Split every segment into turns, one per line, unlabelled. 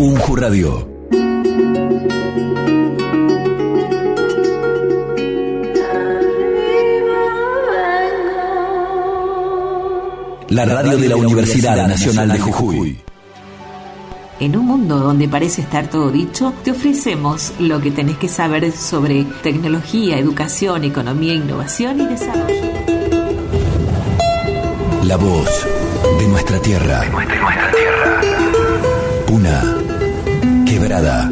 Unju Radio. La radio de la Universidad Nacional de Jujuy.
En un mundo donde parece estar todo dicho, te ofrecemos lo que tenés que saber sobre tecnología, educación, economía, innovación y desarrollo.
La voz de nuestra tierra. De nuestra tierra. Puna, quebrada,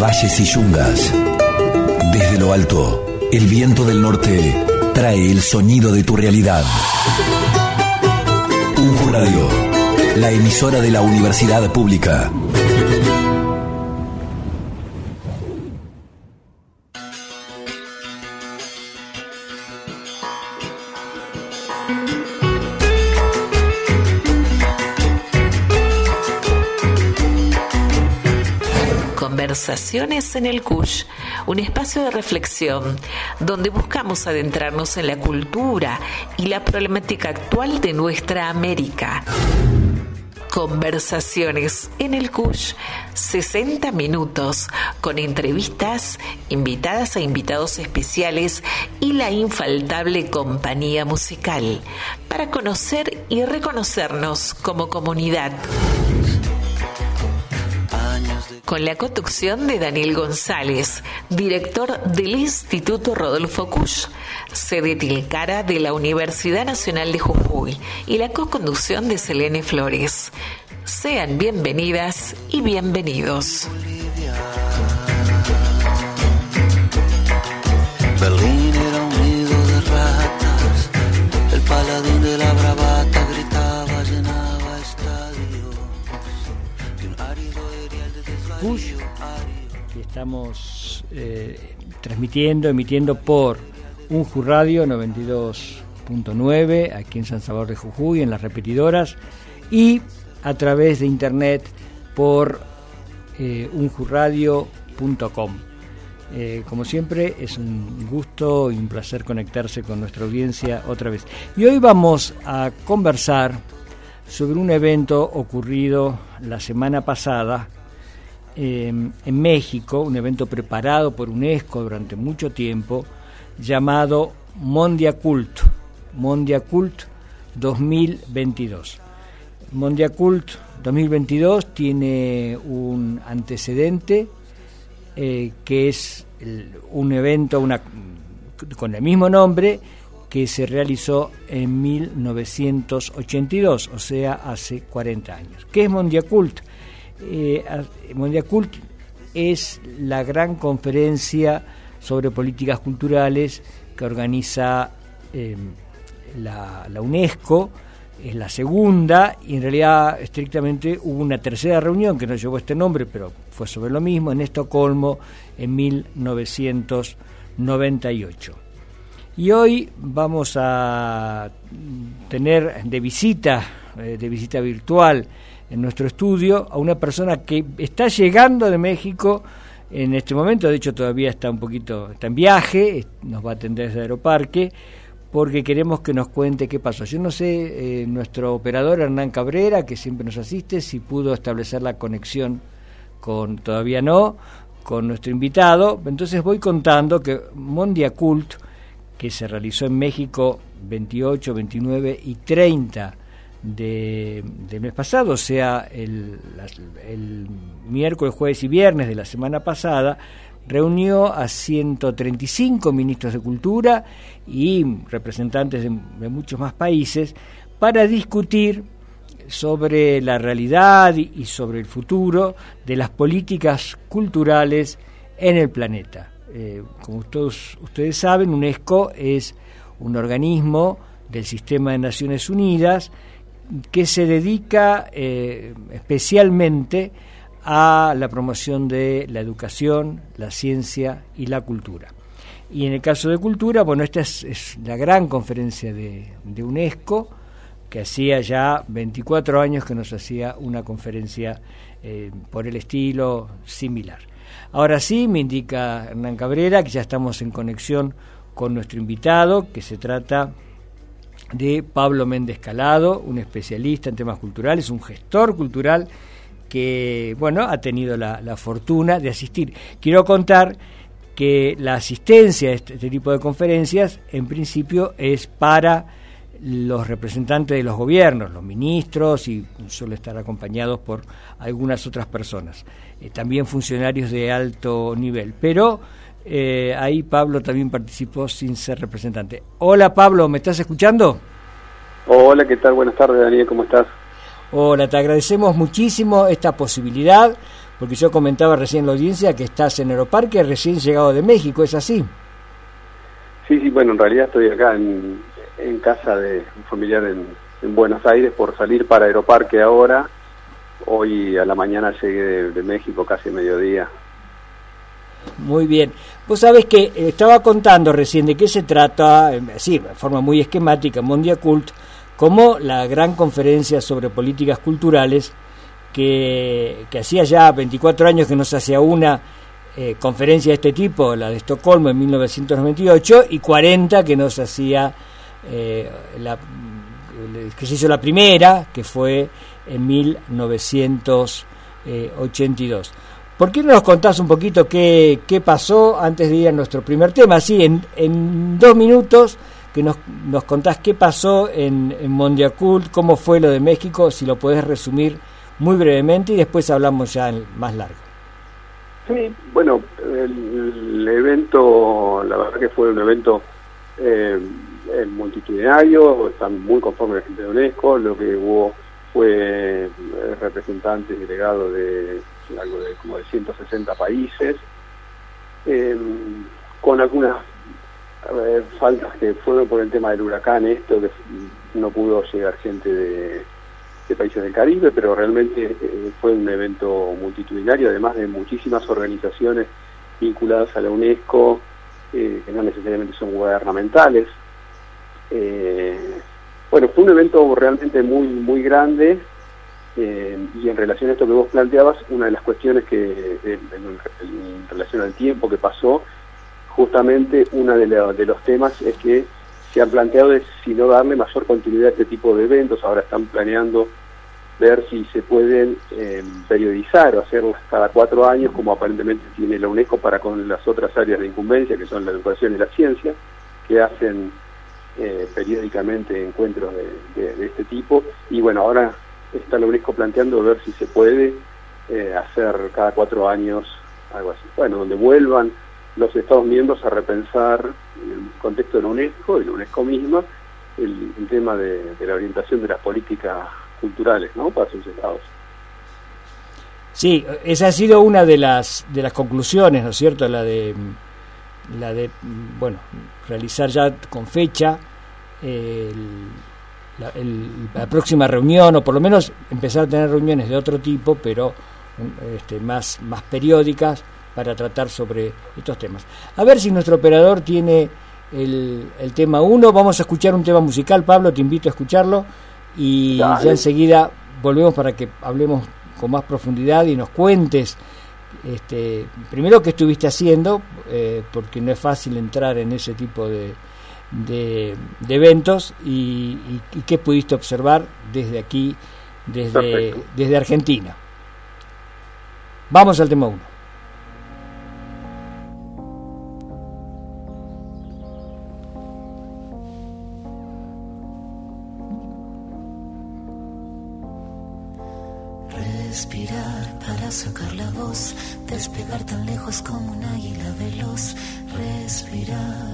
valles y yungas. Desde lo alto, el viento del norte trae el sonido de tu realidad. Un Radio, la emisora de la Universidad Pública.
Conversaciones en el CUSH, un espacio de reflexión donde buscamos adentrarnos en la cultura y la problemática actual de nuestra América. Conversaciones en el CUSH, 60 minutos, con entrevistas, invitadas e invitados especiales y la infaltable compañía musical, para conocer y reconocernos como comunidad con la conducción de Daniel González, director del Instituto Rodolfo Kusch, sede Tilcara de la Universidad Nacional de Jujuy, y la co-conducción de Selene Flores. Sean bienvenidas y bienvenidos.
Estamos eh, transmitiendo, emitiendo por Unju Radio 92.9 aquí en San Salvador de Jujuy, en las repetidoras, y a través de internet por eh, unjuradio.com. Eh, como siempre, es un gusto y un placer conectarse con nuestra audiencia otra vez. Y hoy vamos a conversar sobre un evento ocurrido la semana pasada eh, en México, un evento preparado por UNESCO durante mucho tiempo, llamado Mondiacult, Mondiacult 2022. Mondiacult 2022 tiene un antecedente eh, que es un evento con el mismo nombre que se realizó en 1982, o sea, hace 40 años. ¿Qué es Mondiacult? Eh, a- Mondiacult es la gran conferencia sobre políticas culturales que organiza eh, la, la UNESCO, es la segunda y en realidad estrictamente hubo una tercera reunión que no llevó este nombre, pero fue sobre lo mismo en Estocolmo en 1998. Y hoy vamos a tener de visita, eh, de visita virtual en nuestro estudio a una persona que está llegando de México en este momento, de hecho todavía está un poquito, está en viaje, nos va a atender desde Aeroparque, porque queremos que nos cuente qué pasó. Yo no sé, eh, nuestro operador Hernán Cabrera, que siempre nos asiste, si pudo establecer la conexión con, todavía no, con nuestro invitado. Entonces voy contando que Mondiacult, que se realizó en México 28, 29 y 30 de, del mes pasado, o sea, el, miércoles, jueves y viernes de la semana pasada, reunió a 135 ministros de Cultura y representantes de, muchos más países para discutir sobre la realidad y y sobre el futuro de las políticas culturales en el planeta. Eh, como todos ustedes saben, UNESCO es un organismo del sistema de Naciones Unidas que se dedica eh, especialmente a la promoción de la educación, la ciencia y la cultura. Y en el caso de cultura, bueno, esta es, la gran conferencia de, de UNESCO, que hacía ya 24 años que nos hacía una conferencia eh, por el estilo similar. Ahora sí, me indica Hernán Cabrera que ya estamos en conexión con nuestro invitado, que se trata de Pablo Méndez Calado, un especialista en temas culturales, un gestor cultural que, bueno, ha tenido la, fortuna de asistir. Quiero contar que la asistencia a este, este, tipo de conferencias, en principio, es para los representantes de los gobiernos, los ministros y suele estar acompañados por algunas otras personas, eh, también funcionarios de alto nivel. Pero eh, ahí Pablo también participó sin ser representante. Hola Pablo, ¿me estás escuchando?
Hola, ¿qué tal? Buenas tardes Daniel, ¿cómo estás?
Hola, te agradecemos muchísimo esta posibilidad, porque yo comentaba recién en la audiencia que estás en Aeroparque, recién llegado de México, ¿es así?
Sí, sí, bueno, en realidad estoy acá en, casa de un familiar en, Buenos Aires por salir para Aeroparque ahora. Hoy a la mañana llegué de, México casi mediodía.
Muy bien. Vos sabés que eh, estaba contando recién de qué se trata, eh, sí, de forma muy esquemática, Mondiacult, como la gran conferencia sobre políticas culturales que, hacía ya 24 años que no se hacía una eh, conferencia de este tipo, la de Estocolmo en 1998, y 40 que no se hacía, la, que se hizo la primera, que fue en 1982. ¿Por qué no nos contás un poquito qué, qué pasó antes de ir a nuestro primer tema? Sí, en, en dos minutos que nos, nos contás qué pasó en, en Mondiacult, cómo fue lo de México, si lo podés resumir muy brevemente y después hablamos ya más largo.
Sí, bueno, el, evento, la verdad que fue un evento eh, multitudinario, están muy conformes la gente de UNESCO, lo que hubo fue eh, representantes delegados de algo de como de 160 países, em, con algunas faltas que fueron por el tema del huracán, esto que no pudo llegar gente de, países del Caribe, pero realmente eh, fue un evento multitudinario, además de muchísimas organizaciones vinculadas a la UNESCO, eh, que no necesariamente son gubernamentales. Eh, bueno, fue un evento realmente muy, muy grande, eh, y en relación a esto que vos planteabas, una de las cuestiones que, en, relación al tiempo que pasó, justamente uno de, los temas es que se han planteado de si no darle mayor continuidad a este tipo de eventos. Ahora están planeando ver si se pueden eh, periodizar o hacerlos cada cuatro años, como aparentemente tiene la UNESCO para con las otras áreas de incumbencia, que son la educación y la ciencia, que hacen eh, periódicamente encuentros de, este tipo. Y bueno, ahora está la UNESCO planteando ver si se puede eh, hacer cada cuatro años algo así. Bueno, donde vuelvan los Estados miembros a repensar en el contexto de la UNESCO y la UNESCO misma el, tema de, la orientación de las políticas culturales ¿no? para sus estados.
Sí, esa ha sido una de las de las conclusiones, ¿no es cierto? La de la de bueno realizar ya con fecha el la, próxima reunión, o por lo menos empezar a tener reuniones de otro tipo, pero este, más, más periódicas, para tratar sobre estos temas. A ver si nuestro operador tiene el, el tema 1. Vamos a escuchar un tema musical, Pablo, te invito a escucharlo. Y ya enseguida volvemos para que hablemos con más profundidad y nos cuentes este, primero qué estuviste haciendo, eh, porque no es fácil entrar en ese tipo de, de, eventos y, qué pudiste observar desde aquí, desde, desde Argentina. Vamos al tema 1.
Respirar para sacar la voz, despegar tan lejos como un águila veloz Respirar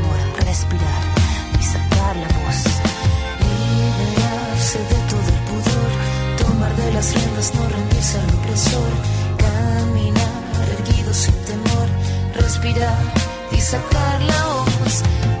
respirar la voz, liberarse de todo el pudor, tomar de las riendas, no rendirse al opresor, caminar erguido sin temor, respirar y sacar la voz.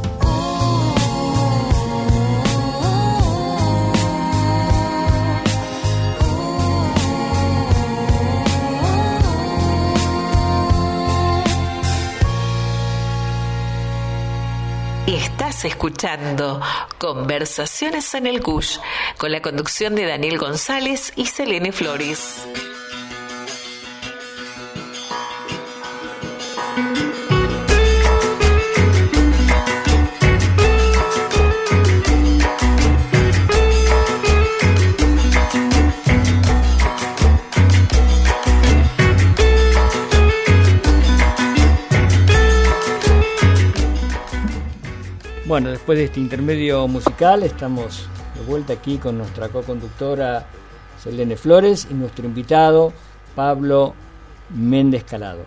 Estás escuchando Conversaciones en el CUSH con la conducción de Daniel González y Selene Flores.
Bueno, después de este intermedio musical estamos de vuelta aquí con nuestra co-conductora Selene Flores y nuestro invitado Pablo Méndez Calado.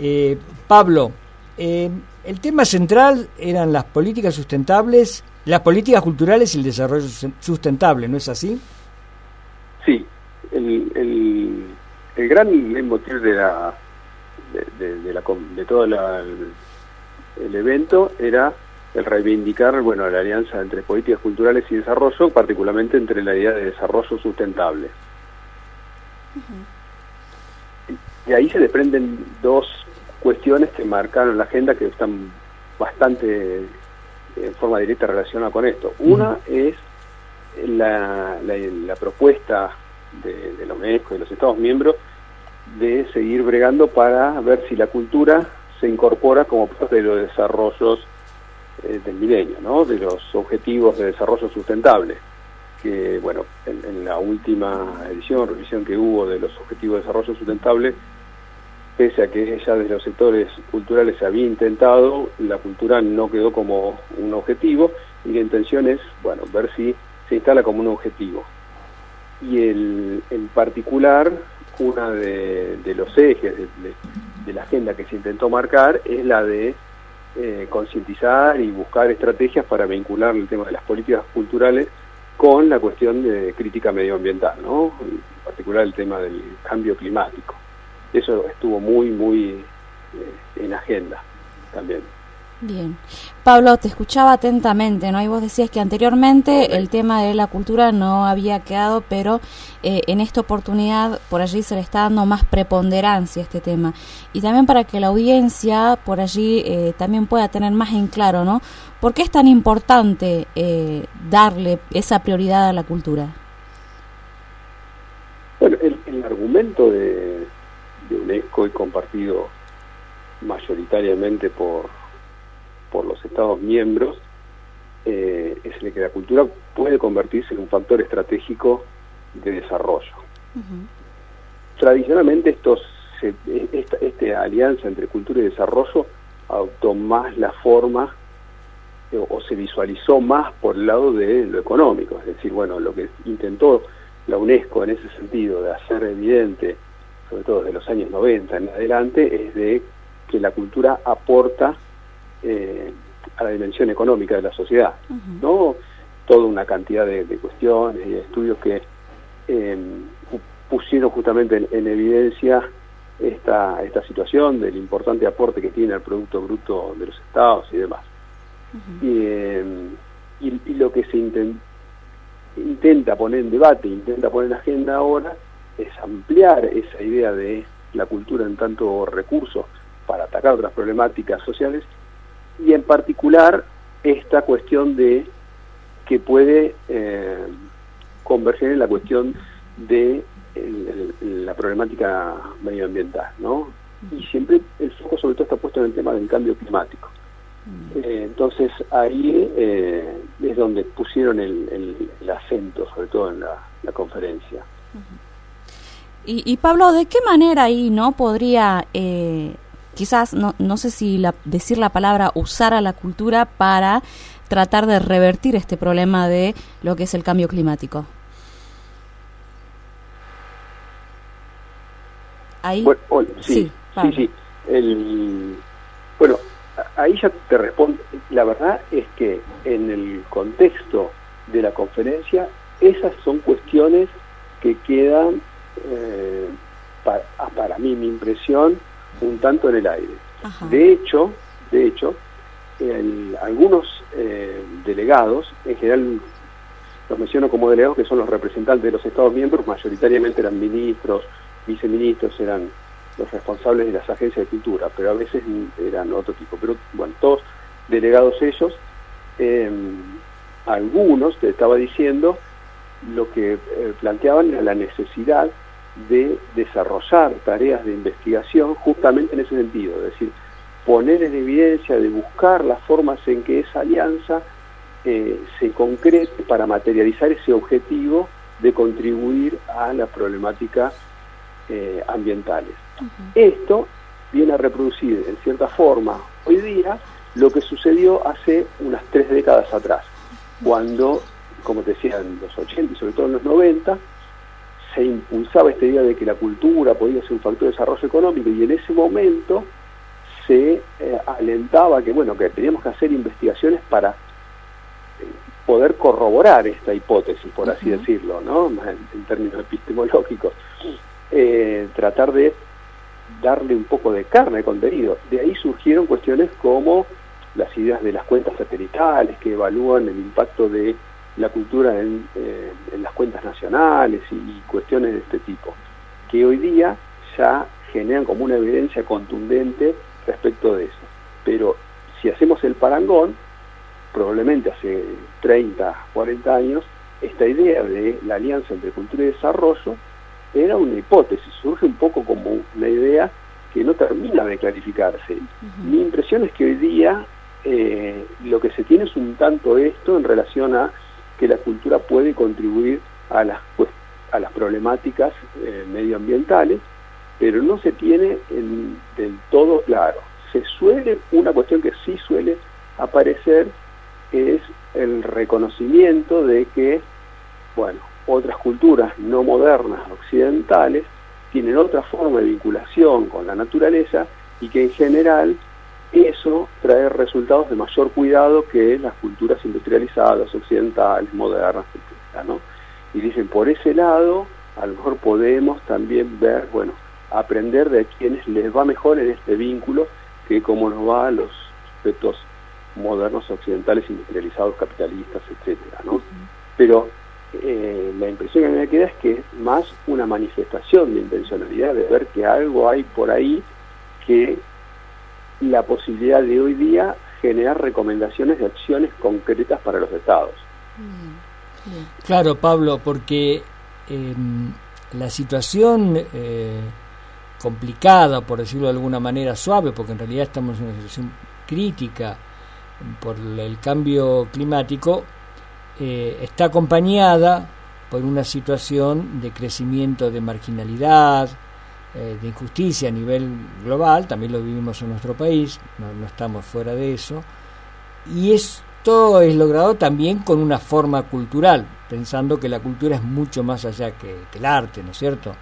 Eh, Pablo, eh, el tema central eran las políticas sustentables, las políticas culturales y el desarrollo sustentable, ¿no es así?
Sí, el, el, gran motivo de la de, de, la, de todo la, el evento era el reivindicar bueno la alianza entre políticas culturales y desarrollo, particularmente entre la idea de desarrollo sustentable. Y ahí se desprenden dos cuestiones que marcaron la agenda que están bastante en forma directa relacionadas con esto. Una es la, la, propuesta de, de la UNESCO y los Estados miembros de seguir bregando para ver si la cultura se incorpora como parte de los desarrollos eh, del milenio, ¿no? de los objetivos de desarrollo sustentable, que bueno, en, la última edición, revisión que hubo de los objetivos de desarrollo sustentable, pese a que ya desde los sectores culturales se había intentado, la cultura no quedó como un objetivo y la intención es, bueno, ver si se instala como un objetivo. Y el, en particular, una de, los ejes de la agenda que se intentó marcar es la de eh, concientizar y buscar estrategias para vincular el tema de las políticas culturales con la cuestión de crítica medioambiental, ¿no? en particular el tema del cambio climático. Eso estuvo muy, muy eh, en agenda también.
Bien. Pablo, te escuchaba atentamente, ¿no? Y vos decías que anteriormente el tema de la cultura no había quedado, pero eh, en esta oportunidad por allí se le está dando más preponderancia a este tema. Y también para que la audiencia por allí eh, también pueda tener más en claro, ¿no? ¿Por qué es tan importante eh, darle esa prioridad a la cultura?
Bueno, el, el argumento de, de UNESCO y compartido mayoritariamente por por los Estados miembros eh, es el que la cultura puede convertirse en un factor estratégico de desarrollo. Tradicionalmente estos, esta, esta, alianza entre cultura y desarrollo adoptó más la forma eh, o se visualizó más por el lado de lo económico, es decir, bueno, lo que intentó la UNESCO en ese sentido de hacer evidente, sobre todo desde los años 90 en adelante, es de que la cultura aporta eh, a la dimensión económica de la sociedad, ¿no? Toda una cantidad de, cuestiones y estudios que eh, pusieron justamente en, evidencia esta, esta situación del importante aporte que tiene al Producto Bruto de los Estados y demás. Eh, y, lo que se intenta poner en debate, intenta poner en agenda ahora, es ampliar esa idea de la cultura en tanto recurso para atacar otras problemáticas sociales y en particular esta cuestión de que puede eh, converger en la cuestión de la problemática medioambiental, ¿no? Y siempre el foco sobre todo está puesto en el tema del cambio climático. Eh, entonces ahí eh, es donde pusieron el, acento, sobre todo en la, conferencia.
y, y, Pablo, ¿de qué manera ahí no podría eh, quizás, no, no sé si la, decir la palabra usar a la cultura para tratar de revertir este problema de lo que es el cambio climático.
Ahí. Bueno, sí, sí, sí, El, bueno, ahí ya te respondo. La verdad es que en el contexto de la conferencia, esas son cuestiones que quedan, eh, para, para mí, mi impresión, un tanto en el aire. De hecho, de hecho, algunos eh, delegados, en general los menciono como delegados que son los representantes de los Estados miembros, mayoritariamente eran ministros, viceministros, eran los responsables de las agencias de cultura, pero a veces eran otro tipo. Pero bueno, todos delegados ellos, em, algunos, te estaba diciendo, lo que eh, planteaban era la necesidad de desarrollar tareas de investigación justamente en ese sentido, es decir, poner en evidencia, de buscar las formas en que esa alianza eh, se concrete para materializar ese objetivo de contribuir a las problemáticas eh, ambientales. Esto viene a reproducir en cierta forma hoy día lo que sucedió hace unas tres décadas atrás, cuando, como te decía, en los 80 y sobre todo en los 90, se impulsaba esta idea de que la cultura podía ser un factor de desarrollo económico y en ese momento se eh, alentaba que bueno que teníamos que hacer investigaciones para eh, poder corroborar esta hipótesis por así decirlo no en, términos epistemológicos. Eh, tratar de darle un poco de carne de contenido. De ahí surgieron cuestiones como las ideas de las cuentas satelitales que evalúan el impacto de la cultura en, eh, en las cuentas nacionales y, cuestiones de este tipo, que hoy día ya generan como una evidencia contundente respecto de eso. Pero si hacemos el parangón, probablemente hace 30, 40 años, esta idea de la alianza entre cultura y desarrollo era una hipótesis, surge un poco como una idea que no termina de clarificarse. Mi impresión es que hoy día eh, lo que se tiene es un tanto esto en relación a que la cultura puede contribuir a las, a las problemáticas eh, medioambientales, pero no se tiene del todo claro. Se suele, una cuestión que sí suele aparecer es el reconocimiento de que, bueno, otras culturas no modernas, occidentales, tienen otra forma de vinculación con la naturaleza y que en general eso trae resultados de mayor cuidado que las culturas industrializadas, occidentales, modernas, etc. etcétera, ¿no? Y dicen, por ese lado, a lo mejor podemos también ver, bueno, aprender de quienes les va mejor en este vínculo que cómo nos va a los sujetos modernos occidentales industrializados, capitalistas, etcétera, ¿no? Pero eh, la impresión que me queda es que es más una manifestación de intencionalidad, de ver que algo hay por ahí que la posibilidad de hoy día generar recomendaciones de acciones concretas para los estados.
Claro, Pablo, porque em, la situación eh, complicada, por decirlo de alguna manera suave, porque en realidad estamos en una situación crítica por el cambio climático, eh, está acompañada por una situación de crecimiento de marginalidad, eh, de injusticia a nivel global, también lo vivimos en nuestro país, no, estamos fuera de eso, y esto es logrado también con una forma cultural, pensando que la cultura es mucho más allá que, el arte, ¿no es cierto?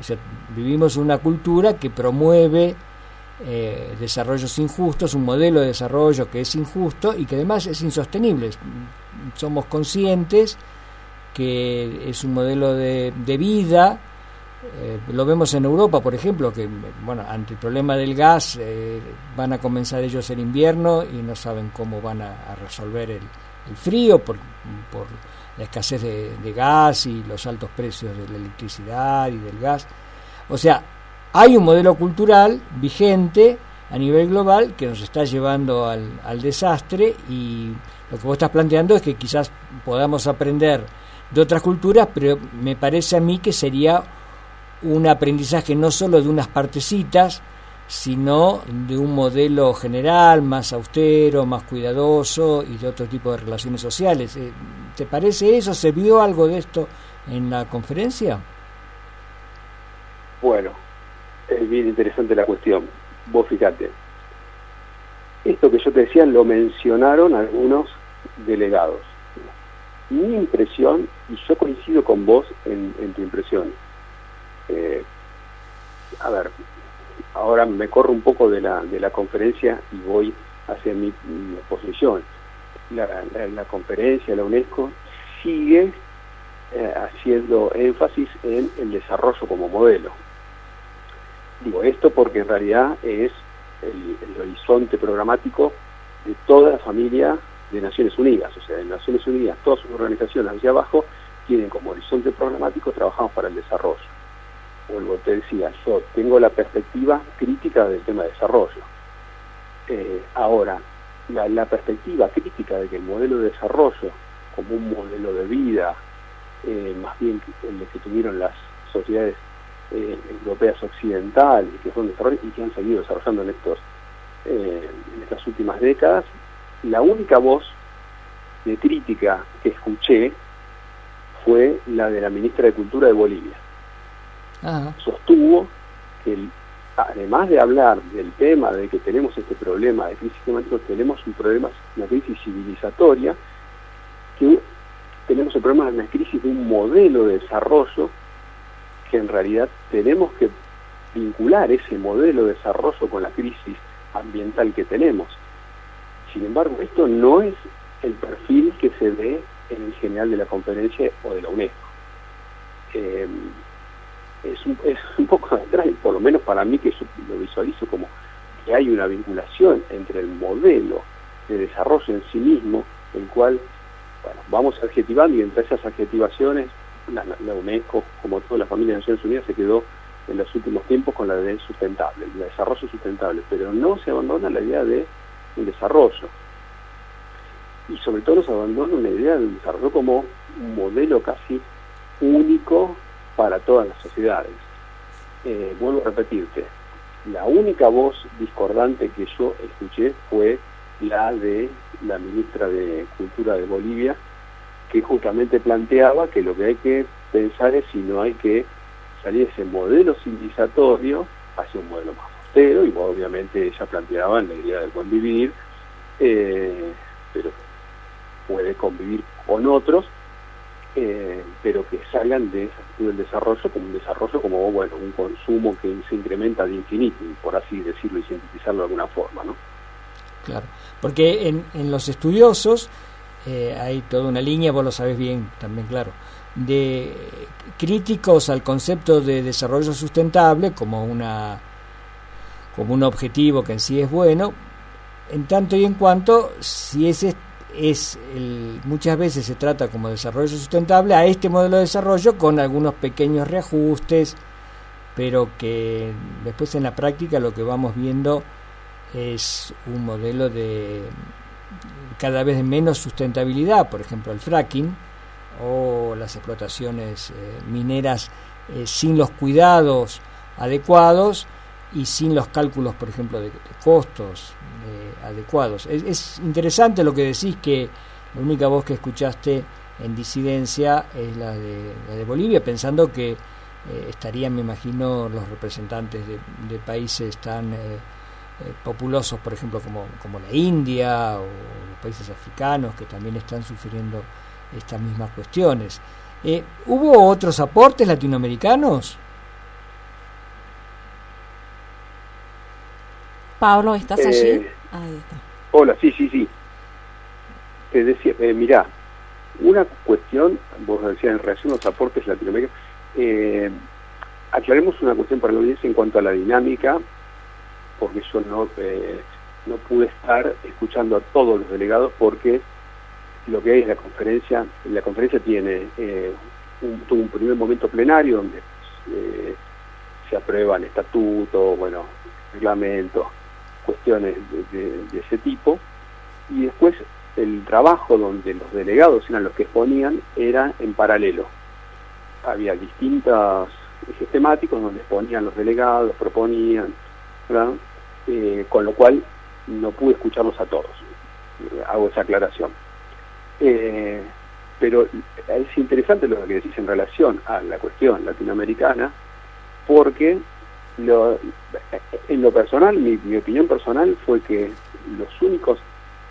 O sea, vivimos una cultura que promueve eh, desarrollos injustos, un modelo de desarrollo que es injusto y que además es insostenible. Somos conscientes que es un modelo de, de vida eh, lo vemos en Europa, por ejemplo, que bueno, ante el problema del gas eh, van a comenzar ellos el invierno y no saben cómo van a, resolver el, frío por, por, la escasez de, gas y los altos precios de la electricidad y del gas. O sea, hay un modelo cultural vigente a nivel global que nos está llevando al, al desastre y lo que vos estás planteando es que quizás podamos aprender de otras culturas, pero me parece a mí que sería un aprendizaje no solo de unas partecitas, sino de un modelo general, más austero, más cuidadoso y de otro tipo de relaciones sociales. Eh, ¿Te parece eso? ¿Se vio algo de esto en la conferencia?
Bueno, es bien interesante la cuestión. Vos fíjate, esto que yo te decía lo mencionaron algunos delegados. Mi impresión, y yo coincido con vos en, en tu impresión, eh, a ver, ahora me corro un poco de la, de la conferencia y voy hacia mi, posición. La, conferencia, la UNESCO, sigue eh, haciendo énfasis en el desarrollo como modelo. Digo esto porque en realidad es el, horizonte programático de toda la familia de Naciones Unidas. O sea, en Naciones Unidas, todas sus organizaciones hacia abajo tienen como horizonte programático trabajamos para el desarrollo vuelvo, te decía, yo tengo la perspectiva crítica del tema de desarrollo. Eh, ahora, la, perspectiva crítica de que el modelo de desarrollo, como un modelo de vida, eh, más bien el que tuvieron las sociedades eh, europeas occidentales que son y que han seguido desarrollando en estos en estas últimas décadas, la única voz de crítica que escuché fue la de la ministra de Cultura de Bolivia sostuvo que además de hablar del tema de que tenemos este problema de crisis climática, tenemos un problema, una crisis civilizatoria, que tenemos el problema de una crisis de un modelo de desarrollo que en realidad tenemos que vincular ese modelo de desarrollo con la crisis ambiental que tenemos. Sin embargo, esto no es el perfil que se ve en el general de la conferencia o de la UNESCO. Eh, es un, es un poco extraño, por lo menos para mí que yo lo visualizo como que hay una vinculación entre el modelo de desarrollo en sí mismo, el cual bueno, vamos adjetivando y entre esas adjetivaciones la, UNESCO, como toda la familia de Naciones Unidas, se quedó en los últimos tiempos con la de sustentable, el desarrollo sustentable, pero no se abandona la idea de un desarrollo. Y sobre todo se abandona una idea del desarrollo como un modelo casi único para todas las sociedades. Eh, vuelvo a repetirte, la única voz discordante que yo escuché fue la de la ministra de Cultura de Bolivia, que justamente planteaba que lo que hay que pensar es si no hay que salir de ese modelo civilizatorio hacia un modelo más austero, y obviamente ella planteaba la idea del buen vivir, eh, pero puede convivir con otros, eh, pero que salgan de del desarrollo como un desarrollo como bueno un consumo que se incrementa de infinito, por así decirlo y sintetizarlo de alguna forma, ¿no?
Claro, porque en, en los estudiosos eh, hay toda una línea, vos lo sabés bien también, claro, de críticos al concepto de desarrollo sustentable como una como un objetivo que en sí es bueno, en tanto y en cuanto si ese es el, muchas veces se trata como desarrollo sustentable a este modelo de desarrollo con algunos pequeños reajustes, pero que después en la práctica lo que vamos viendo es un modelo de cada vez menos sustentabilidad, por ejemplo el fracking o las explotaciones eh, mineras eh, sin los cuidados adecuados y sin los cálculos, por ejemplo, de, costos adecuados. Es, interesante lo que decís que la única voz que escuchaste en disidencia es la de, la de Bolivia, pensando que estarían, me imagino, los representantes de, países tan eh, populosos, por ejemplo, como, como la India o los países africanos, que también están sufriendo estas mismas cuestiones. Eh, ¿Hubo otros aportes latinoamericanos?
Pablo, ¿estás allí?
Eh, Ahí está. Hola, sí, sí, sí. Te decía, eh, mirá, una cuestión, vos decías en relación a los aportes latinoamericanos, aclaremos una cuestión para la audiencia en cuanto a la dinámica porque yo no, eh, no pude estar escuchando a todos los delegados porque lo que es la conferencia, la conferencia tiene eh, un, un primer momento plenario donde eh, se aprueban estatutos, bueno, reglamentos, cuestiones de, ese tipo, y después el trabajo donde los delegados eran los que exponían era en paralelo. Había distintos ejes temáticos donde exponían los delegados, proponían. Eh, con lo cual no pude escucharlos a todos. Hago esa aclaración. Eh, pero es interesante lo que decís en relación a la cuestión latinoamericana, porque en lo personal, mi, opinión personal fue que los únicos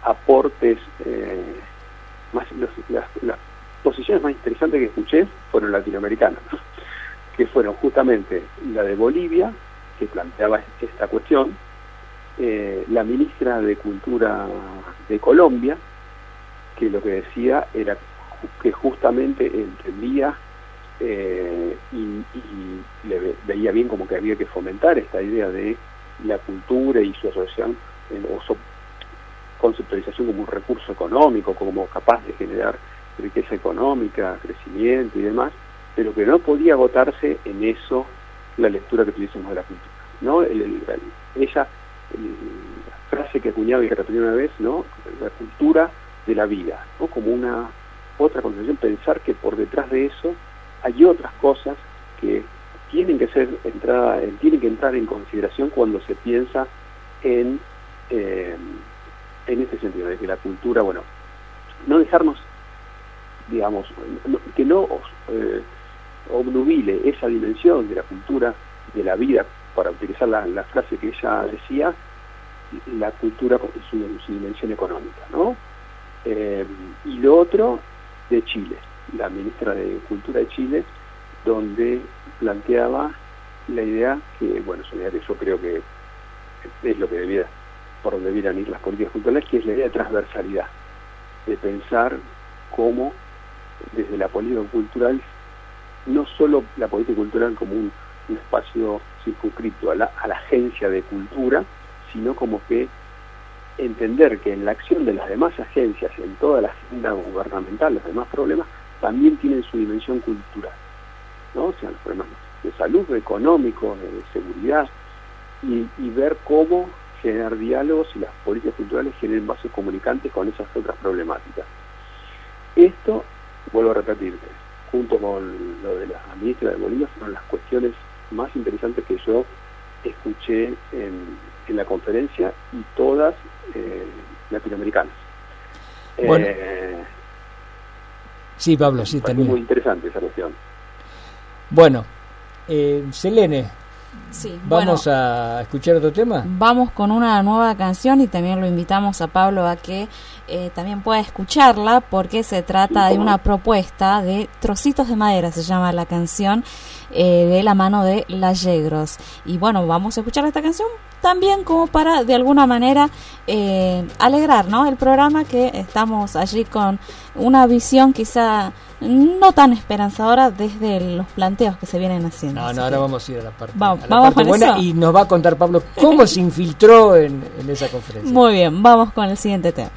aportes, eh, más las, las, posiciones más interesantes que escuché fueron latinoamericanas, que fueron justamente la de Bolivia, que planteaba esta cuestión, eh, la ministra de Cultura de Colombia, que lo que decía era que justamente entendía eh, y, le veía bien como que había que fomentar esta idea de la cultura y su asociación o su conceptualización como un recurso económico, como capaz de generar riqueza económica, crecimiento y demás, pero que no podía agotarse en eso la lectura que tuviésemos de la cultura. ¿no? ella la frase que acuñaba y que repetí una vez, ¿no? La cultura de la vida, ¿no? Como una otra concepción, pensar que por detrás de eso hay otras cosas que tienen que ser entrada, tienen que entrar en consideración cuando se piensa en eh, en este sentido, de que la cultura, bueno, no dejarnos, digamos, que no eh, obnubile esa dimensión de la cultura de la vida para utilizar la, frase que ella decía, la cultura con su, dimensión económica, ¿no? Eh, y lo otro de Chile, la ministra de Cultura de Chile, donde planteaba la idea que, bueno, es una idea que yo creo que es lo que debía, por donde debieran ir las políticas culturales, que es la idea de transversalidad, de pensar cómo desde la política cultural, no solo la política cultural como un un espacio circunscrito a la, a la agencia de cultura, sino como que entender que en la acción de las demás agencias, en toda la agenda gubernamental, los demás problemas, también tienen su dimensión cultural, ¿no? O sea, los problemas de salud, económicos, de seguridad, y, y ver cómo generar diálogos y las políticas culturales generen vasos comunicantes con esas otras problemáticas. Esto, vuelvo a repetirte, junto con lo de la ministra de Bolivia, fueron las cuestiones más interesantes que yo escuché en, la conferencia y todas eh, latinoamericanas.
Bueno. Eh, sí, Pablo, sí, también.
Muy interesante esa cuestión.
Bueno, eh, Selene, ¿Vamos a escuchar otro tema?
Vamos con una nueva canción y también lo invitamos a Pablo a que eh, también pueda escucharla porque se trata de una propuesta de Trocitos de Madera, se llama la canción, eh, de la mano de La Yegros. Y bueno, vamos a escuchar esta canción
también como para de alguna manera eh, alegrar ¿no? el programa que estamos allí con una visión quizá no tan esperanzadora desde los planteos que se vienen haciendo.
No, no, ahora vamos a ir a la parte,
vamos,
a la
vamos
buena y nos va a contar Pablo cómo se infiltró en, en esa conferencia.
Muy bien, vamos con el siguiente tema.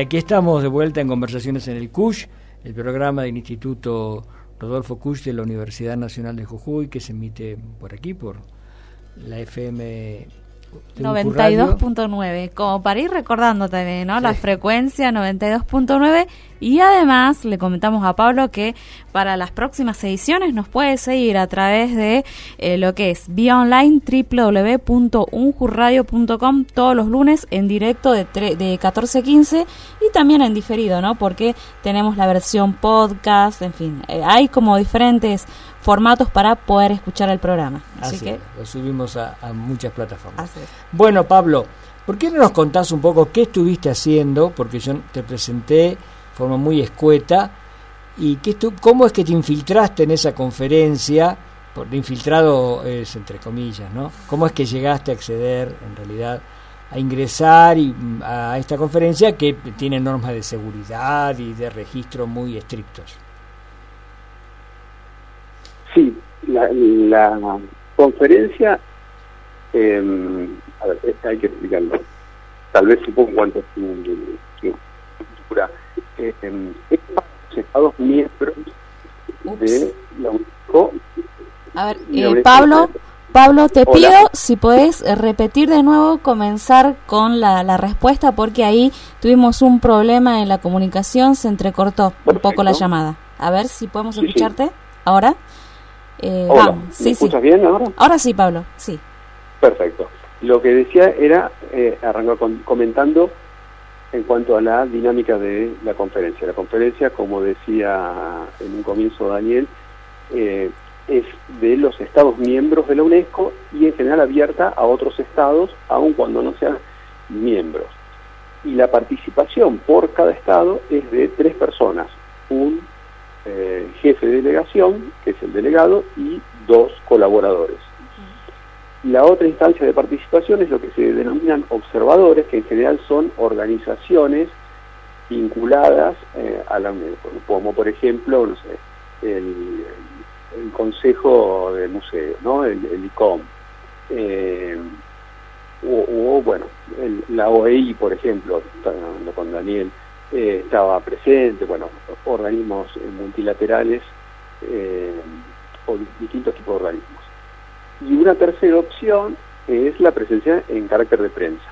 aquí estamos de vuelta en Conversaciones en el CUSH, el programa del Instituto Rodolfo Cush de la Universidad Nacional de Jujuy, que se emite por aquí, por la FM
92.9, como para ir recordando también, ¿no? Sí. La frecuencia 92.9
y además le comentamos a Pablo que para las próximas ediciones nos puede seguir a través de eh, lo que es vía online www.unjurradio.com todos los lunes en directo de, de 14.15 y también en diferido, ¿no? Porque tenemos la versión podcast, en fin, eh, hay como diferentes formatos para poder escuchar el programa. Así, que
lo subimos a, a muchas plataformas.
Así es.
Bueno, Pablo, ¿por qué no nos contás un poco qué estuviste haciendo? Porque yo te presenté de forma muy escueta. ¿Y qué cómo es que te infiltraste en esa conferencia? Por infiltrado es entre comillas, ¿no? ¿Cómo es que llegaste a acceder, en realidad, a ingresar y, mm, a esta conferencia que tiene normas de seguridad y de registro muy estrictos?
Sí, la, la conferencia, eh, a ver, eh, hay que explicarlo, tal vez cuanto a su, estructura. Eh, em, es para los Estados miembros de la UNESCO.
A ver, eh. Pablo, Pablo, te
Hola.
pido si podés eh, repetir de nuevo, comenzar con la, la respuesta, porque ahí tuvimos un problema en la comunicación, se entrecortó un poco la
Perfecto.
llamada. A ver si podemos
Sí, sí.
escucharte ahora. Eh,
Hola,
vamos,
¿me
sí, sí.
escuchas bien ahora?
Ahora sí, Pablo, sí.
Perfecto. Lo que decía era, eh, arrancar con- comentando en cuanto a la dinámica de la conferencia. La conferencia, como decía en un comienzo Daniel, eh, es de los estados miembros de la UNESCO y en general abierta a otros estados, aun cuando no sean miembros. Y la participación por cada estado es de tres personas, un eh, jefe de delegación, que es el delegado, y dos colaboradores. La otra instancia de participación es lo que se denominan observadores, que en general son organizaciones vinculadas eh, a la UNESCO, como por ejemplo, el, Consejo de Museos, ¿no? el, ICOM, eh, o, bueno, la OEI, por ejemplo, hablando con Daniel, eh, estaba presente, bueno, organismos multilaterales o di- distintos tipos de organismos. Y una tercera opción es la presencia en carácter de prensa.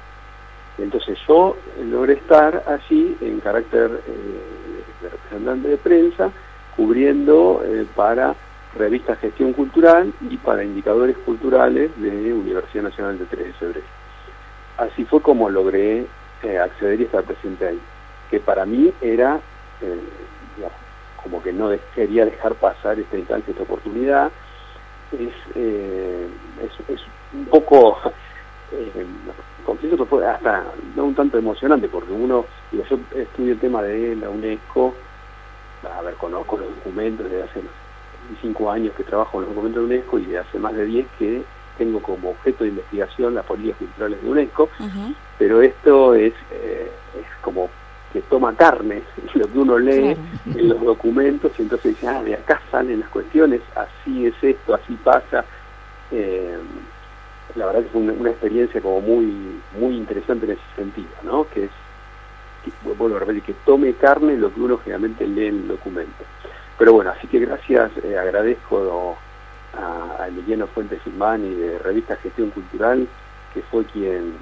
Entonces yo logré estar allí en carácter eh, de representante de prensa, cubriendo eh, para revista Gestión Cultural y para indicadores culturales de Universidad Nacional de 3 de Febrero. Así fue como logré eh, acceder y estar presente ahí, que para mí era, como que no quería dejar pasar esta instancia, esta oportunidad, es, eh, es, es un poco, eh, confieso que fue hasta no un tanto emocionante, porque uno, digo, yo estudio el tema de la UNESCO, a ver, conozco los documentos desde hace 25 años que trabajo en los documentos de UNESCO y de hace más de 10 que tengo como objeto de investigación las políticas culturales de UNESCO, pero esto es, eh, es como que toma carne lo que uno lee
Claro.
en los documentos y entonces dice, ah, de acá salen las cuestiones, así es esto, así pasa. Eh, la verdad que fue una, una experiencia como muy muy interesante en ese sentido, ¿no? Que es, que, vuelvo a repetir, que tome carne lo que uno generalmente lee en el documento. Pero bueno, así que gracias, eh, agradezco a, a Emiliano Fuentes Filmani de Revista Gestión Cultural, que fue quien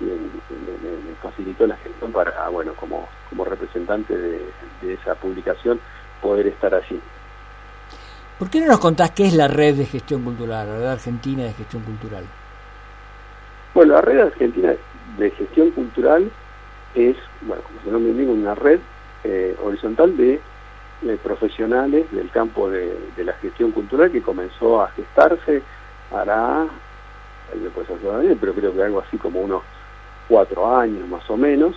me, me- me facilitó la gestión para, bueno, como, como representante de, de esa publicación, poder estar allí.
¿Por qué no nos contás qué es la red de gestión cultural, la red argentina de gestión cultural?
Bueno, la red argentina de gestión cultural es, bueno, como se nombre indica, una red eh, horizontal de eh, profesionales del campo de, de la gestión cultural que comenzó a gestarse, hará, ayudar bien, pero creo que algo así como unos cuatro años más o menos.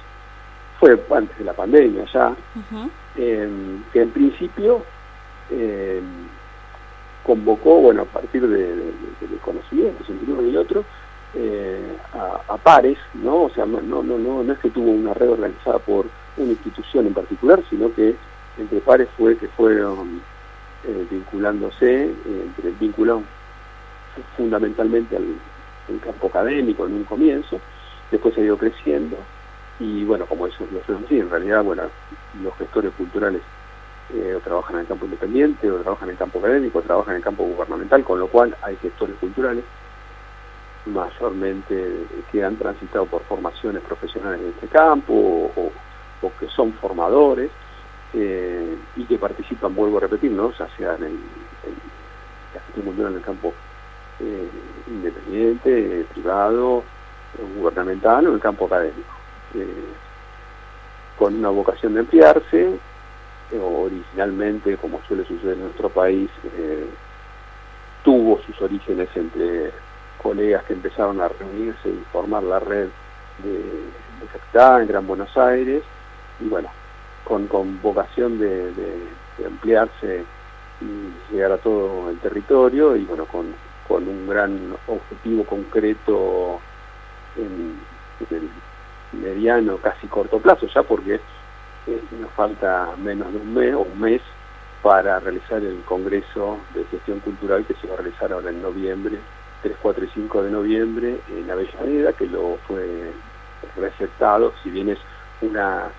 Fue antes de la pandemia ya, eh, que en principio eh, convocó, bueno, a partir de, de, de- de conocimientos entre uno y otro, eh, a, a pares, ¿no? O sea, no, no, no, no, no es que tuvo una red organizada por una institución en particular, sino que entre pares fue que fueron eh, vinculándose, eh, entre, vinculados fundamentalmente al, al campo académico en un comienzo, después ha ido creciendo, y bueno, como eso lo hacemos así, en realidad, bueno, los gestores culturales eh, o trabajan en el campo independiente, o trabajan en el campo académico, o trabajan en el campo gubernamental, con lo cual hay gestores culturales mayormente que han transitado por formaciones profesionales en este campo o, que son formadores eh, y que participan, vuelvo a repetir, ¿no? sea en, el, en en el campo eh, independiente, eh, privado, eh, gubernamental o en el campo académico, eh, con una vocación de ampliarse, eh, originalmente, como suele suceder en nuestro país, eh, tuvo sus orígenes entre colegas que empezaron a reunirse y formar la red de, de en Gran Buenos Aires, y bueno, con, con vocación de, de- de ampliarse y llegar a todo el territorio, y bueno, con, con un gran objetivo concreto en, en el mediano, casi corto plazo, ya porque eh, nos falta menos de un mes o un mes para realizar el Congreso de Gestión Cultural que se va a realizar ahora en noviembre, 3, 4 y 5 de noviembre en Avellaneda, que lo fue receptado, si bien es una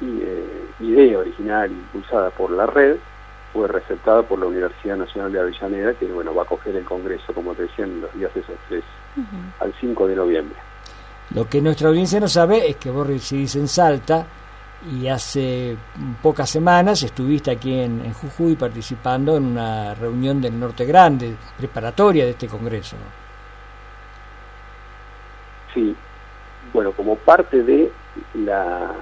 eh, idea original impulsada por la red, fue receptada por la Universidad Nacional de Avellaneda, que bueno va a acoger el Congreso, como te decía, en los días esos 3 al 5 de noviembre.
Lo que nuestra audiencia no sabe es que vos residís en Salta y hace pocas semanas estuviste aquí en, Jujuy participando en una reunión del Norte Grande, preparatoria de este Congreso.
Sí, bueno, como parte de la,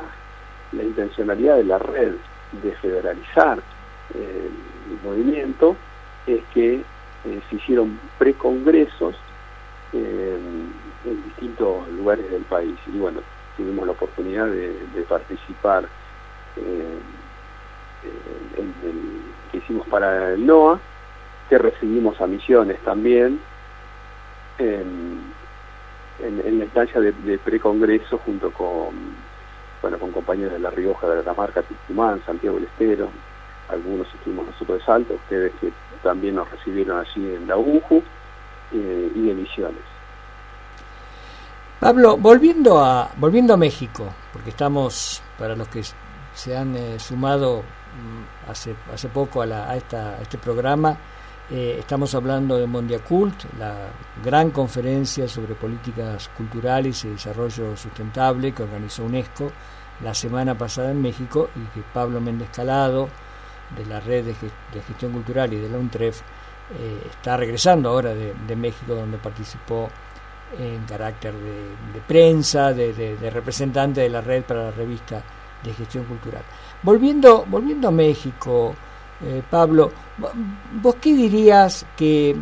la intencionalidad de la red de federalizar eh, el movimiento, es que eh, se hicieron precongresos eh, en distintos lugares del país. Y bueno, tuvimos la oportunidad de, participar eh, eh, en el que hicimos para el NOA, que recibimos a misiones también. en- la instancia de, de precongreso junto con bueno con compañeros de La Rioja, de la Catamarca, Tucumán, Santiago del Estero, algunos estuvimos nosotros de Salta, ustedes que también nos recibieron allí en la UJU eh, y de Misiones.
Pablo, volviendo a volviendo a México, porque estamos para los que se han eh, sumado mm, hace hace poco a, la- a esta, a este programa, eh, estamos hablando de Mondiacult, la gran conferencia sobre políticas culturales y desarrollo sustentable que organizó UNESCO la semana pasada en México y que Pablo Méndez Calado de la red de, Ge- de gestión cultural y de la UNTREF eh, está regresando ahora de, de México donde participó en carácter de, prensa, de, representante de la red para la revista de gestión cultural. Volviendo, volviendo a México, eh, Pablo, vo- ¿vos qué dirías que,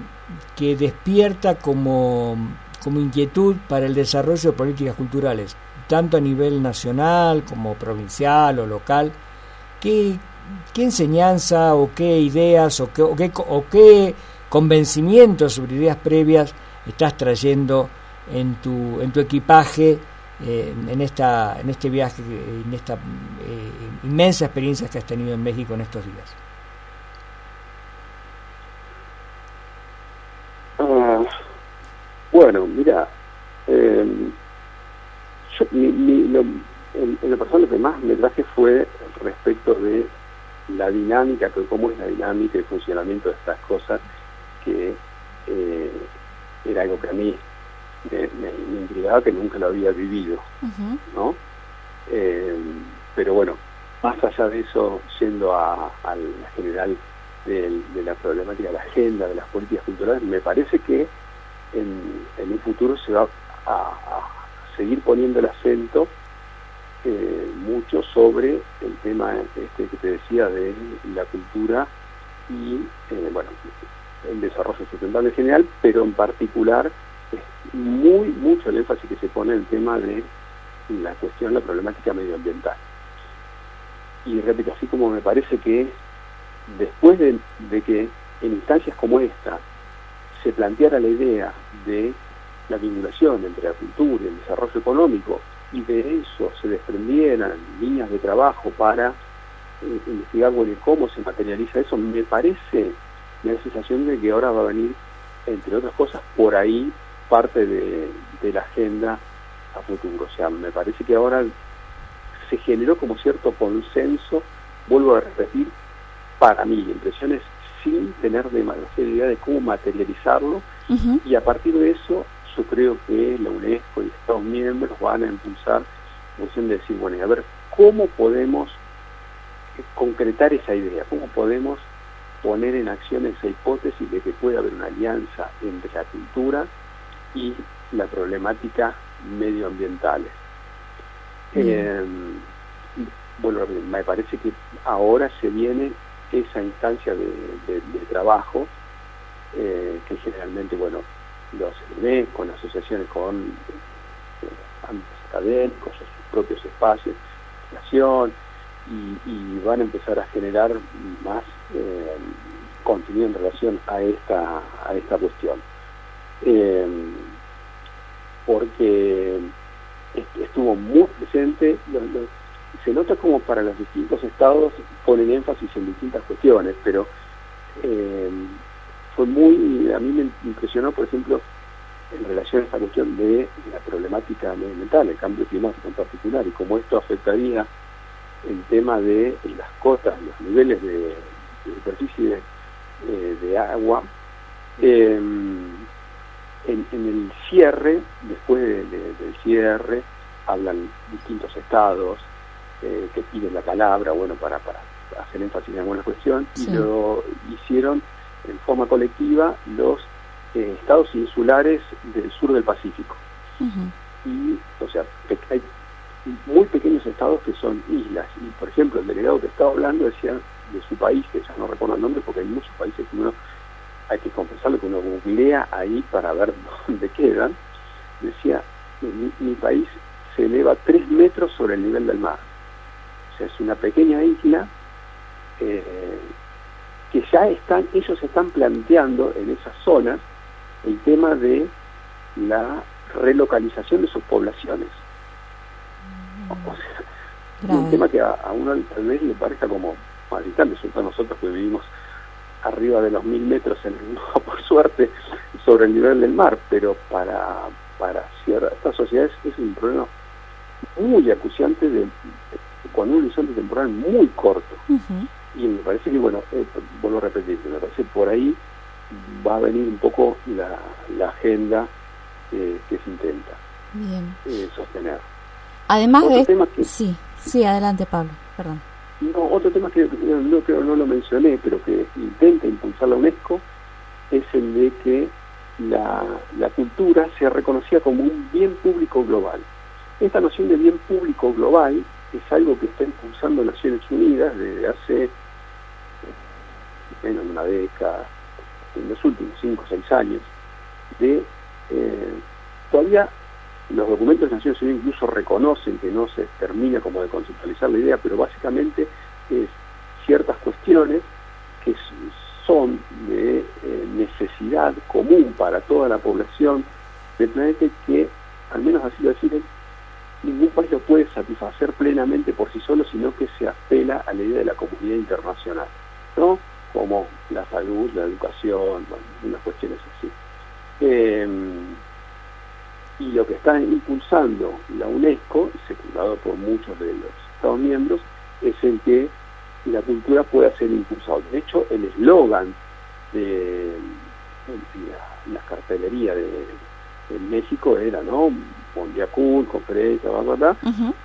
que despierta como, como inquietud para el desarrollo de políticas culturales, tanto a nivel nacional como provincial o local? ¿Qué, qué enseñanza o qué ideas o qué, o qué, o qué convencimientos sobre ideas previas estás trayendo en tu, en tu equipaje eh, en, esta, en este viaje, en esta eh, inmensa experiencia que has tenido en México en estos días?
Ah, bueno, mira, eh, yo- mi- lo, en, en lo personal lo que más me traje fue respecto de la dinámica, que cómo es la dinámica y funcionamiento de estas cosas, que eh, era algo que a mí me, me- me intrigaba, que nunca lo había vivido. ¿no? Eh, pero bueno, más allá de eso, yendo a, a la general de, la problemática de la agenda, de las políticas culturales, me parece que en, en un futuro se va a, a seguir poniendo el acento eh, mucho sobre el tema este que te decía de la cultura y, eh, bueno, el desarrollo sustentable en general, pero en particular es muy mucho el énfasis que se pone en el tema de la cuestión, la problemática medioambiental. Y repito, así como me parece que después de, de que en instancias como esta se planteara la idea de la vinculación entre la cultura y el desarrollo económico y de eso se desprendieran líneas de trabajo para eh, investigar bueno, cómo se materializa eso, me parece, me da la sensación de que ahora va a venir, entre otras cosas, por ahí parte de, de la agenda a futuro. O sea, me parece que ahora se generó como cierto consenso, vuelvo a repetir, para mí, impresiones sin tener demasiada idea de cómo materializarlo y a partir de eso yo creo que la UNESCO y Estados miembros van a impulsar la cuestión de decir, bueno, y a ver, ¿cómo podemos concretar esa idea, cómo podemos poner en acción esa hipótesis de que puede haber una alianza entre la cultura y la problemática medioambientales. Eh, bueno, me parece que ahora se viene esa instancia de, de- de trabajo eh, que generalmente, bueno, los ve con asociaciones con eh, ámbitos académicos sus propios espacios de creación y, y van a empezar a generar más eh, contenido en relación a esta, a esta cuestión. Eh, porque est- estuvo muy presente, se nota como para los distintos estados ponen énfasis en distintas cuestiones, pero eh, fue muy, a mí me impresionó, por ejemplo, en relación a esta cuestión de la problemática medioambiental, el cambio climático en particular, y cómo esto afectaría el tema de las cotas, los niveles de, de superficie eh, de agua. Eh, en, en el cierre, después de- de- del cierre, hablan distintos estados eh, que piden la palabra, bueno, para, para hacer énfasis en alguna cuestión,
Sí.
y lo hicieron en forma colectiva los eh, estados insulares del sur del Pacífico. Y, o sea, hay muy pequeños estados que son islas. Y, por ejemplo, el delegado que estaba hablando decía de su país, que ya no recuerdo el nombre, porque hay muchos países que uno, hay que confesarlo, que uno googlea ahí para ver dónde quedan, decía, mi, mi país se eleva tres metros sobre el nivel del mar. O sea, es una pequeña isla eh, que ya están, ellos están planteando en esas zonas el tema de la relocalización de sus poblaciones. O sea, un tema que a, a uno tal vez le parezca como todo nosotros que vivimos arriba de los mil metros, en, por suerte, sobre el nivel del mar, pero para, para ciertas sociedades es un problema muy acuciante de, de- con un horizonte temporal muy corto. Y me parece que, bueno, eh, vuelvo a repetir, me parece por ahí va a venir un poco la, la agenda eh, que se intenta
Bien.
eh, sostener.
Además
Otro
de...
tema que-
Sí, sí, adelante Pablo, perdón.
No, otro tema que no, creo no lo mencioné, pero que intenta impulsar la UNESCO, es el de que la, la cultura sea reconocida como un bien público global. Esta noción de bien público global es algo que está impulsando Naciones Unidas desde hace eh, menos de una década, en los últimos cinco o seis años, de eh, todavía los documentos de Naciones Unidas incluso reconocen que no se termina como de conceptualizar la idea, pero básicamente es ciertas cuestiones que son de eh, necesidad común para toda la población del planeta que, al menos así lo deciden, ningún país lo puede satisfacer plenamente por sí solo, sino que se apela a la idea de la comunidad internacional, ¿no? Como la salud, la educación, bueno, unas cuestiones así. Em, y lo que está impulsando la UNESCO, secundado por muchos de los Estados miembros, es el que la cultura pueda ser impulsada. De hecho, el eslogan de la, la cartelería de, de México era, ¿no? Mondiacul, conferencia, bla, bla, bla,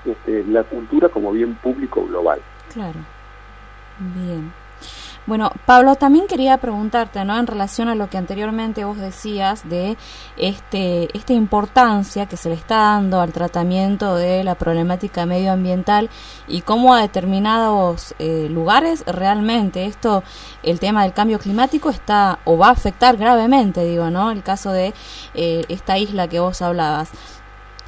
este, la cultura como bien público global.
Claro. Bien. Bueno, Pablo, también quería preguntarte, ¿no? En relación a lo que anteriormente vos decías de este esta importancia que se le está dando al tratamiento de la problemática medioambiental y cómo a determinados eh, lugares realmente esto, el tema del cambio climático está o va a afectar gravemente, digo, ¿no? El caso de eh, esta isla que vos hablabas.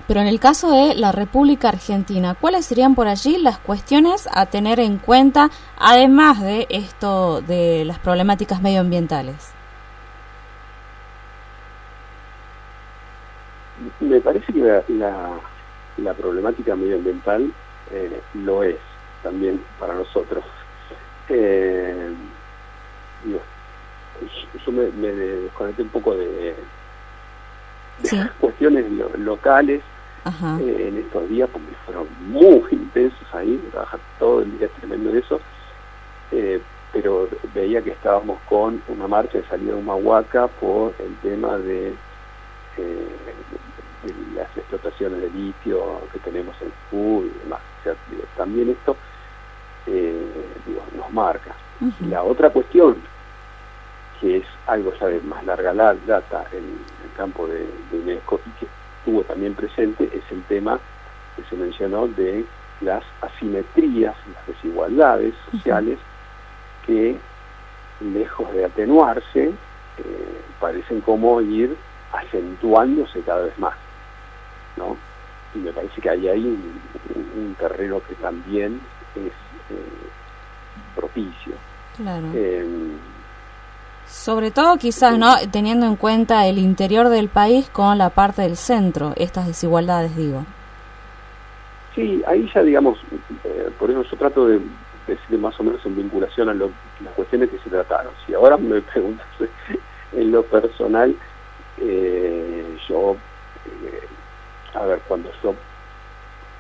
Pero en el caso de la República Argentina, ¿cuáles serían por allí las cuestiones a tener en cuenta, además de esto de las problemáticas medioambientales?
Me parece que la, la, la problemática medioambiental eh, lo es también para nosotros. Eh, digo, yo- me, me desconecté un poco de, de
Sí.
cuestiones lo- locales
Ajá.
eh, en estos días porque fueron muy intensos ahí, trabajar todo el día tremendo en eso, eh, pero veía que estábamos con una marcha de salida de Humahuaca por el tema de, eh, de las explotaciones de litio que tenemos en Jujuy y demás. O sea, digo, también esto eh, digo, nos marca. La otra cuestión, que es algo ya de más larga la- data en el campo de, de UNESCO y que estuvo también presente, es el tema que se mencionó de las asimetrías, las desigualdades sociales que, lejos de atenuarse, eh, parecen como ir acentuándose cada vez más. ¿no? Y me parece que ahí hay un, un- un terreno que también es eh, propicio.
Claro.
Eh,
Sobre todo quizás, ¿no? Teniendo en cuenta el interior del país con la parte del centro, estas desigualdades, digo.
Sí, ahí ya digamos, eh, por eso yo trato de decir más o menos en vinculación a lo- las cuestiones que se trataron. Si ahora me preguntas en lo personal, eh, yo, eh, a ver, cuando yo,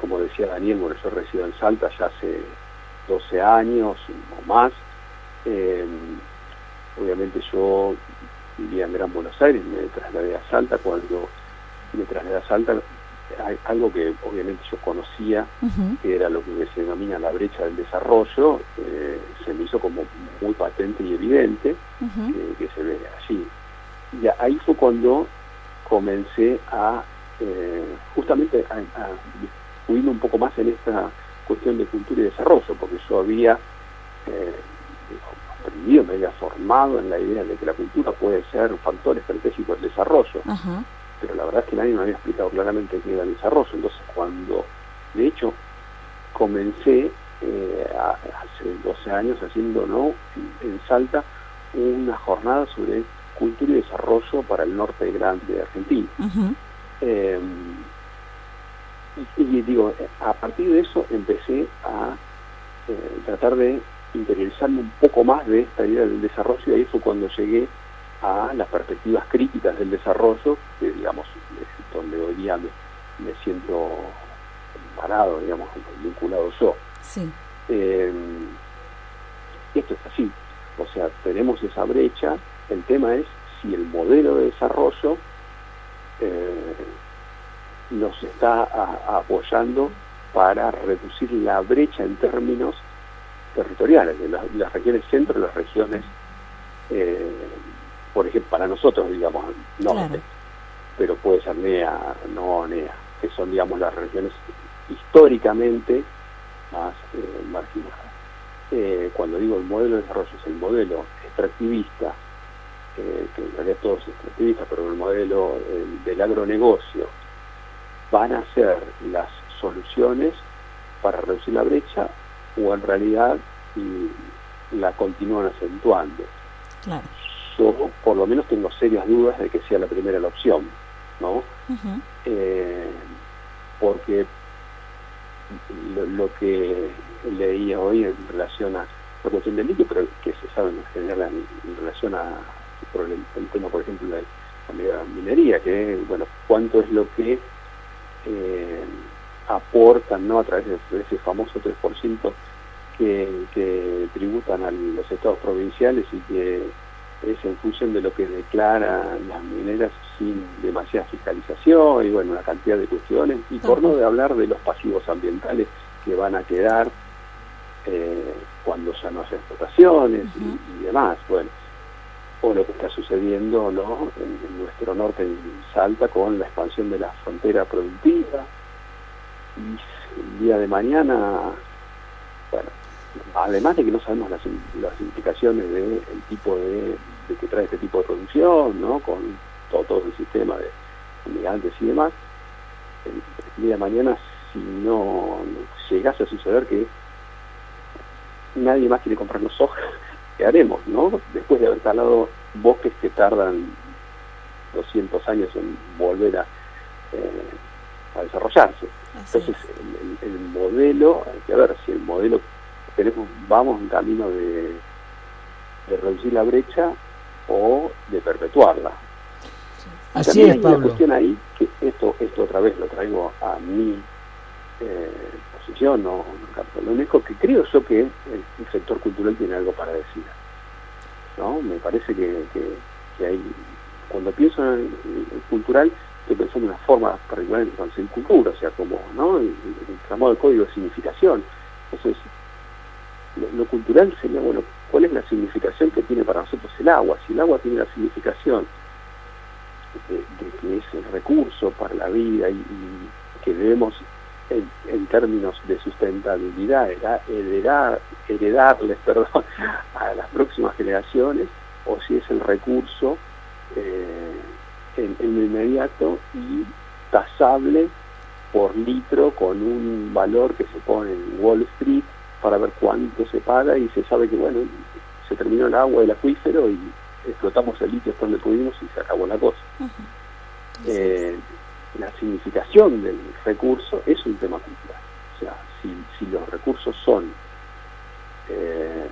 como decía Daniel, bueno, yo resido en Salta ya hace 12 años o más, eh, obviamente yo vivía en Gran Buenos Aires, me trasladé a Salta, cuando me trasladé a Salta, hay algo que obviamente yo conocía, que era lo que se denomina la brecha del desarrollo, eh, se me hizo como muy patente y evidente que, que se ve allí. Y ahí fue cuando comencé a eh, justamente a, a un poco más en esta cuestión de cultura y desarrollo, porque yo había eh, aprendido, me había formado en la idea de que la cultura puede ser un factor estratégico del desarrollo
Ajá.
pero la verdad es que nadie me había explicado claramente qué era el desarrollo. Entonces, cuando, de hecho, comencé eh, a- hace 12 años haciendo, ¿no? En, Salta, una jornada sobre cultura y desarrollo para el norte grande de Argentina. Eh, y, y digo, a partir de eso empecé a eh, tratar de interiorizarme un poco más de esta idea del desarrollo y ahí fue cuando llegué a las perspectivas críticas del desarrollo, que digamos, es donde hoy día me, me siento parado, digamos, vinculado yo.
Sí.
Eh, esto es así, o sea, tenemos esa brecha, el tema es si el modelo de desarrollo eh, nos está a- apoyando para reducir la brecha en términos territoriales, de las, las regiones centro y las regiones, eh, por ejemplo, para nosotros, digamos, norte,
Claro.
pero puede ser NEA, no NEA, que son, digamos, las regiones históricamente más eh, marginadas. Eh, cuando digo el modelo de desarrollo es el modelo extractivista, eh, que en realidad todo es extractivista, pero el modelo eh, del agronegocio, van a ser las soluciones para reducir la brecha o en realidad la continúan acentuando.
Claro.
Yo por lo menos tengo serias dudas de que sea la primera la opción, ¿no? Eh, porque lo, lo que leía hoy en relación a la cuestión del litio, pero que se sabe en general en, en relación a por el, el tema, por ejemplo, de la minería, que, bueno, cuánto es lo que eh, aportan, ¿no?, a través de, ese famoso 3% que, que tributan a los estados provinciales y que es en función de lo que declaran las mineras sin demasiada fiscalización y bueno, una cantidad de cuestiones y por no de hablar de los pasivos ambientales que van a quedar eh, cuando ya no haya explotaciones y, y demás, bueno, o lo que está sucediendo ¿no? en, en nuestro norte en Salta con la expansión de la frontera productiva y el día de mañana, bueno, además de que no sabemos las, implicaciones del tipo de, de, que trae este tipo de producción, ¿no? con todo, el sistema de migrantes y demás, el, día de mañana si no, llegase a suceder que nadie más quiere comprarnos soja, ¿qué haremos? ¿no? Después de haber talado bosques que tardan 200 años en volver a, eh, a desarrollarse.
Así
Entonces, el, el, el modelo, hay que ver si el modelo tenemos, vamos en camino de, de reducir la brecha o de perpetuarla.
Así
También
es,
hay una
Pablo.
cuestión ahí, que esto, esto otra vez lo traigo a mi eh, posición, no, no lo único que creo yo que el, el, sector cultural tiene algo para decir. ¿no? Me parece que, que, que hay, cuando pienso en el, el cultural, estoy pensando en una forma particular de cultura, o sea, como ¿no? el, el, de código de significación. Entonces, lo, cultural sería, bueno, ¿cuál es la significación que tiene para nosotros el agua? Si el agua tiene la significación de, que es el recurso para la vida y, que debemos, en, términos de sustentabilidad, heredar, heredarles perdón, a las próximas generaciones, o si es el recurso eh, en, en lo inmediato y tasable por litro con un valor que se pone en Wall Street para ver cuánto se paga y se sabe que bueno se terminó el agua del acuífero y explotamos el litio hasta donde pudimos y se acabó la cosa. Eh, la significación del recurso es un tema cultural. O sea, si, si los recursos son eh,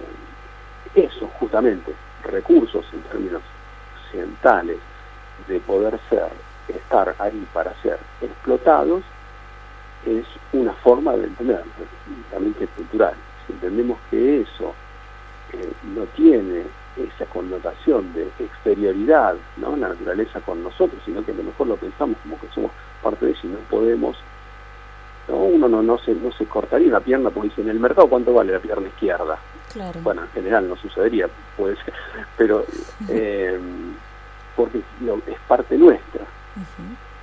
eso, justamente, recursos en términos occidentales de poder ser, estar ahí para ser explotados, es una forma de entender, también que es cultural. Si entendemos que eso eh, no tiene esa connotación de exterioridad, ¿no? la naturaleza con nosotros, sino que a lo mejor lo pensamos como que somos parte de eso y no podemos, ¿no? uno no, no, se, no se cortaría una pierna porque dice, en el mercado cuánto vale la pierna izquierda,
Claro.
bueno, en general no sucedería, puede ser, pero eh, porque es parte nuestra.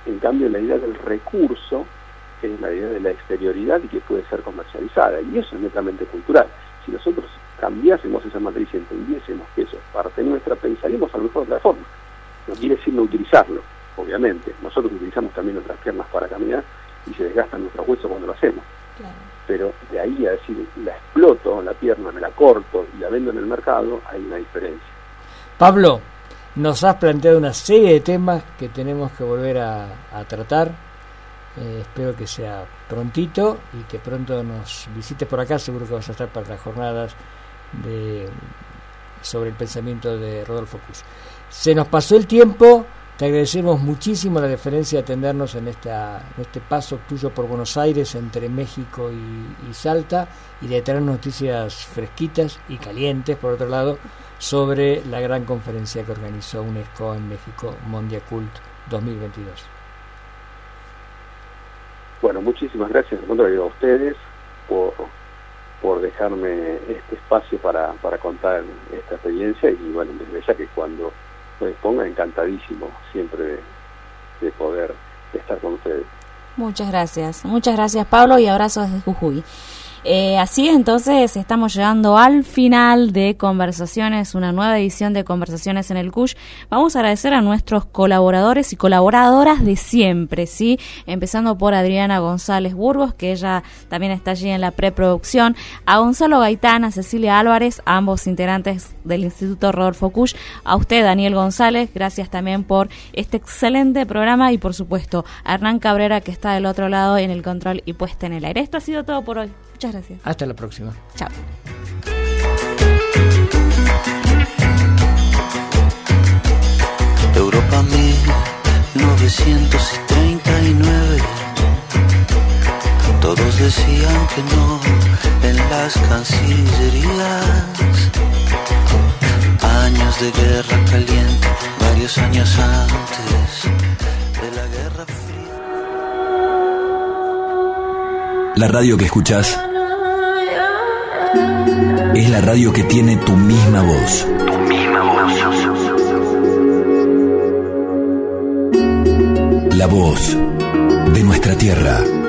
En cambio, la idea del recurso es la idea de la exterioridad y que puede ser comercializada, y eso es netamente cultural. Si nosotros cambiásemos esa matriz y entendiésemos que eso es parte nuestra, pensaríamos a lo mejor de otra forma. No quiere decir no utilizarlo, obviamente. Nosotros utilizamos también nuestras piernas para caminar y se desgastan nuestros huesos cuando lo hacemos pero de ahí a decir la exploto, la pierna me la corto y la vendo en el mercado, hay una diferencia.
Pablo, nos has planteado una serie de temas que tenemos que volver a, a tratar. Eh, espero que sea prontito y que pronto nos visites por acá. Seguro que vas a estar para las jornadas de, sobre el pensamiento de Rodolfo Cruz. Se nos pasó el tiempo. Te agradecemos muchísimo la deferencia de atendernos en, esta, en este paso tuyo por Buenos Aires entre México y, y Salta y de traer noticias fresquitas y calientes, por otro lado, sobre la gran conferencia que organizó UNESCO en México, Mondiacult 2022.
Bueno, muchísimas gracias al contrario a ustedes por, por dejarme este espacio para, para contar esta experiencia y bueno, desde ya que cuando me disponga, encantadísimo siempre de, de poder estar con ustedes.
Muchas gracias, muchas gracias Pablo y abrazos desde Jujuy. Eh, así entonces estamos llegando al final de Conversaciones, una nueva edición de Conversaciones en el CUSH. Vamos a agradecer a nuestros colaboradores y colaboradoras de siempre, ¿sí? Empezando por Adriana González Burgos, que ella también está allí en la preproducción, a Gonzalo Gaitán, a Cecilia Álvarez, ambos integrantes del Instituto Rodolfo Cush, a usted Daniel González, gracias también por este excelente programa y por supuesto a Hernán Cabrera que está del otro lado en el control y puesta en el aire. Esto ha sido todo por hoy. Muchas gracias.
Hasta la próxima.
Chao.
Europa 1939. Todos decían que no en las cancillerías. Años de guerra caliente, varios años antes de la guerra fría.
La radio que escuchás es la radio que tiene tu misma voz.
Tu misma voz.
La voz de nuestra tierra.